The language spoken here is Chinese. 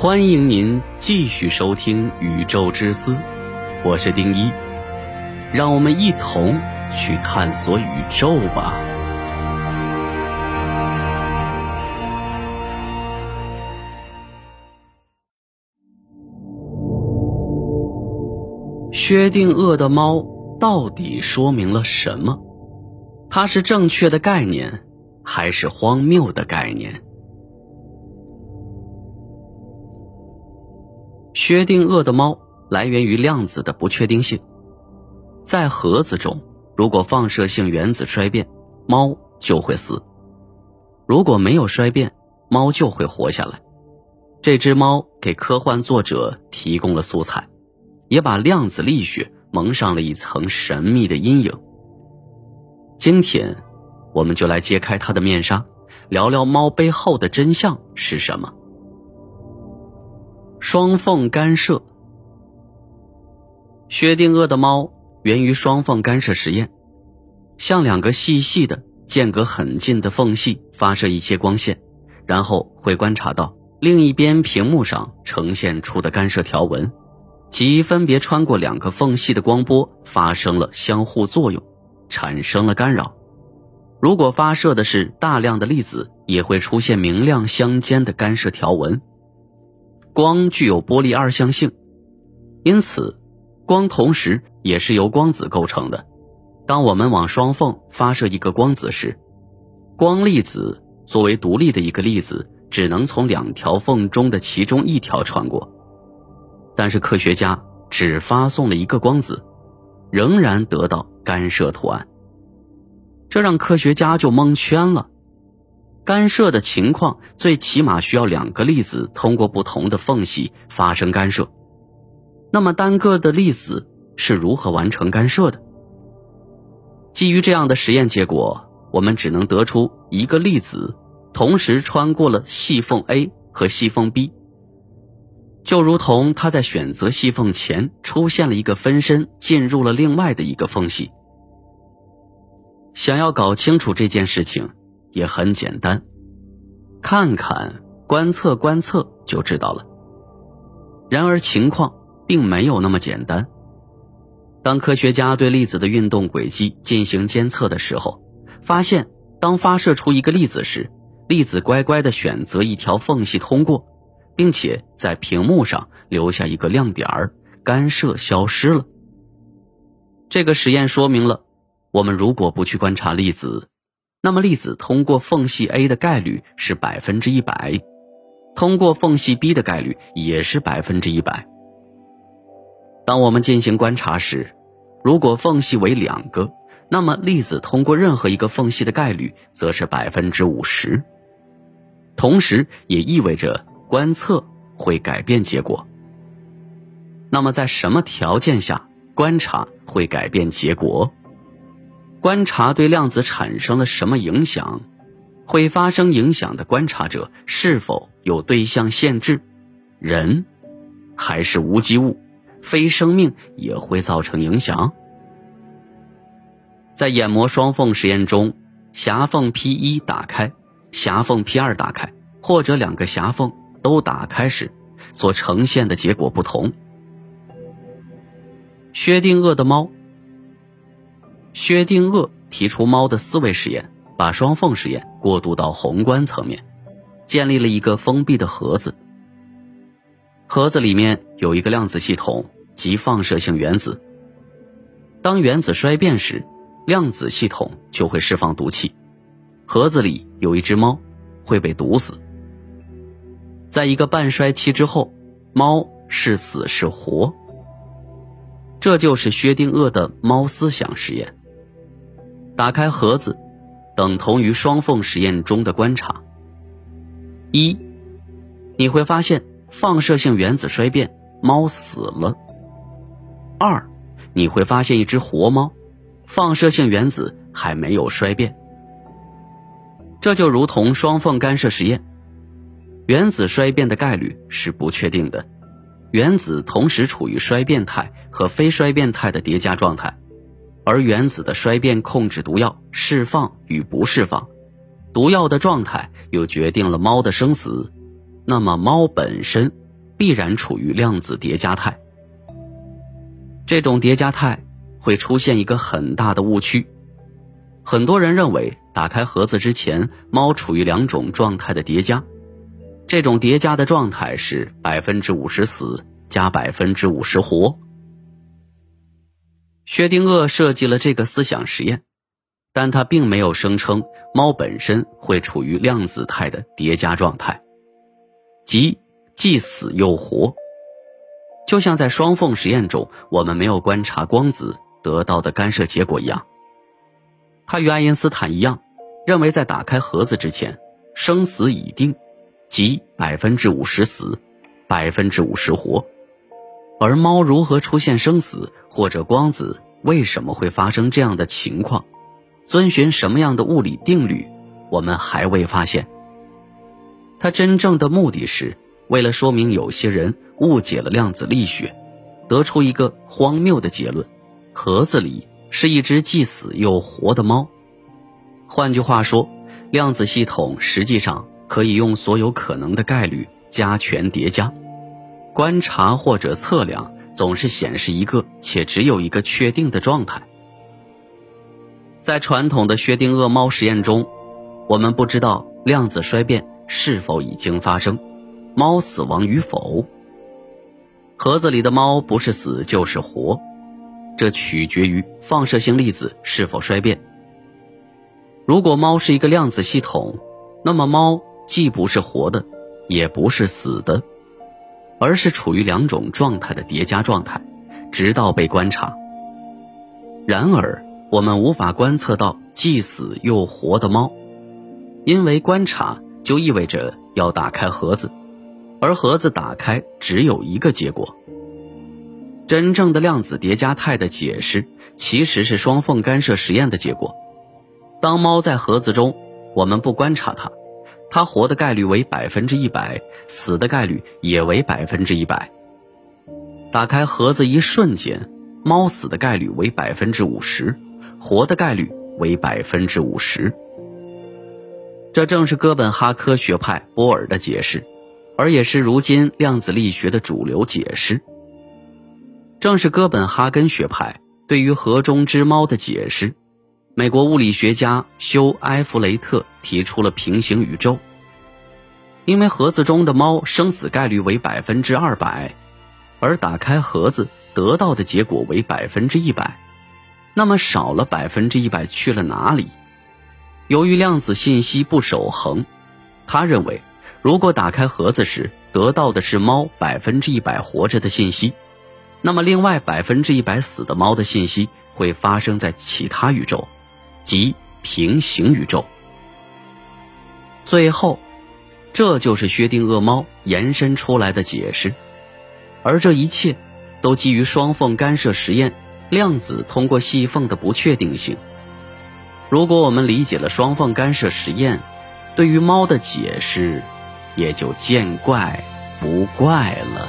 欢迎您继续收听《宇宙之思》，我是丁一，让我们一同去探索宇宙吧。薛定谔的猫到底说明了什么？它是正确的概念，还是荒谬的概念？薛定谔的猫来源于量子的不确定性。在盒子中，如果放射性原子衰变，猫就会死；如果没有衰变，猫就会活下来。这只猫给科幻作者提供了素材，也把量子力学蒙上了一层神秘的阴影。今天，我们就来揭开它的面纱，聊聊猫背后的真相是什么。双缝干涉。薛定谔的猫源于双缝干涉实验，向两个细细的、间隔很近的缝隙发射一些光线，然后会观察到另一边屏幕上呈现出的干涉条纹，即分别穿过两个缝隙的光波发生了相互作用，产生了干扰。如果发射的是大量的粒子，也会出现明亮相间的干涉条纹。光具有波粒二象性，因此，光同时也是由光子构成的。当我们往双缝发射一个光子时，光粒子作为独立的一个粒子，只能从两条缝中的其中一条穿过。但是科学家只发送了一个光子，仍然得到干涉图案，这让科学家就蒙圈了。干涉的情况最起码需要两个粒子通过不同的缝隙发生干涉，那么单个的粒子是如何完成干涉的？基于这样的实验结果，我们只能得出一个粒子同时穿过了细缝 A 和细缝 B，就如同它在选择细缝前出现了一个分身进入了另外的一个缝隙。想要搞清楚这件事情。也很简单，看看观测观测就知道了。然而情况并没有那么简单。当科学家对粒子的运动轨迹进行监测的时候，发现当发射出一个粒子时，粒子乖乖地选择一条缝隙通过，并且在屏幕上留下一个亮点儿，干涉消失了。这个实验说明了，我们如果不去观察粒子。那么粒子通过缝隙 A 的概率是百分之一百，通过缝隙 B 的概率也是百分之一百。当我们进行观察时，如果缝隙为两个，那么粒子通过任何一个缝隙的概率则是百分之五十。同时，也意味着观测会改变结果。那么，在什么条件下观察会改变结果？观察对量子产生了什么影响？会发生影响的观察者是否有对象限制？人还是无机物？非生命也会造成影响？在眼膜双缝实验中，狭缝 P 一打开，狭缝 P 二打开，或者两个狭缝都打开时，所呈现的结果不同。薛定谔的猫。薛定谔提出猫的思维实验，把双缝实验过渡到宏观层面，建立了一个封闭的盒子。盒子里面有一个量子系统及放射性原子。当原子衰变时，量子系统就会释放毒气。盒子里有一只猫会被毒死。在一个半衰期之后，猫是死是活？这就是薛定谔的猫思想实验。打开盒子，等同于双缝实验中的观察。一，你会发现放射性原子衰变，猫死了。二，你会发现一只活猫，放射性原子还没有衰变。这就如同双缝干涉实验，原子衰变的概率是不确定的，原子同时处于衰变态和非衰变态的叠加状态。而原子的衰变控制毒药释放与不释放，毒药的状态又决定了猫的生死。那么猫本身必然处于量子叠加态。这种叠加态会出现一个很大的误区，很多人认为打开盒子之前，猫处于两种状态的叠加，这种叠加的状态是百分之五十死加百分之五十活。薛定谔设计了这个思想实验，但他并没有声称猫本身会处于量子态的叠加状态，即既死又活。就像在双缝实验中，我们没有观察光子得到的干涉结果一样。他与爱因斯坦一样，认为在打开盒子之前，生死已定，即百分之五十死，百分之五十活。而猫如何出现生死，或者光子为什么会发生这样的情况，遵循什么样的物理定律，我们还未发现。它真正的目的是为了说明有些人误解了量子力学，得出一个荒谬的结论：盒子里是一只既死又活的猫。换句话说，量子系统实际上可以用所有可能的概率加权叠加。观察或者测量总是显示一个且只有一个确定的状态。在传统的薛定谔猫实验中，我们不知道量子衰变是否已经发生，猫死亡与否。盒子里的猫不是死就是活，这取决于放射性粒子是否衰变。如果猫是一个量子系统，那么猫既不是活的，也不是死的。而是处于两种状态的叠加状态，直到被观察。然而，我们无法观测到既死又活的猫，因为观察就意味着要打开盒子，而盒子打开只有一个结果。真正的量子叠加态的解释其实是双缝干涉实验的结果。当猫在盒子中，我们不观察它。它活的概率为百分之一百，死的概率也为百分之一百。打开盒子一瞬间，猫死的概率为百分之五十，活的概率为百分之五十。这正是哥本哈科学派波尔的解释，而也是如今量子力学的主流解释。正是哥本哈根学派对于盒中之猫的解释。美国物理学家休·埃弗雷特提出了平行宇宙，因为盒子中的猫生死概率为百分之二百，而打开盒子得到的结果为百分之一百，那么少了百分之一百去了哪里？由于量子信息不守恒，他认为，如果打开盒子时得到的是猫百分之一百活着的信息，那么另外百分之一百死的猫的信息会发生在其他宇宙。即平行宇宙。最后，这就是薛定谔猫延伸出来的解释，而这一切都基于双缝干涉实验，量子通过细缝的不确定性。如果我们理解了双缝干涉实验，对于猫的解释也就见怪不怪了。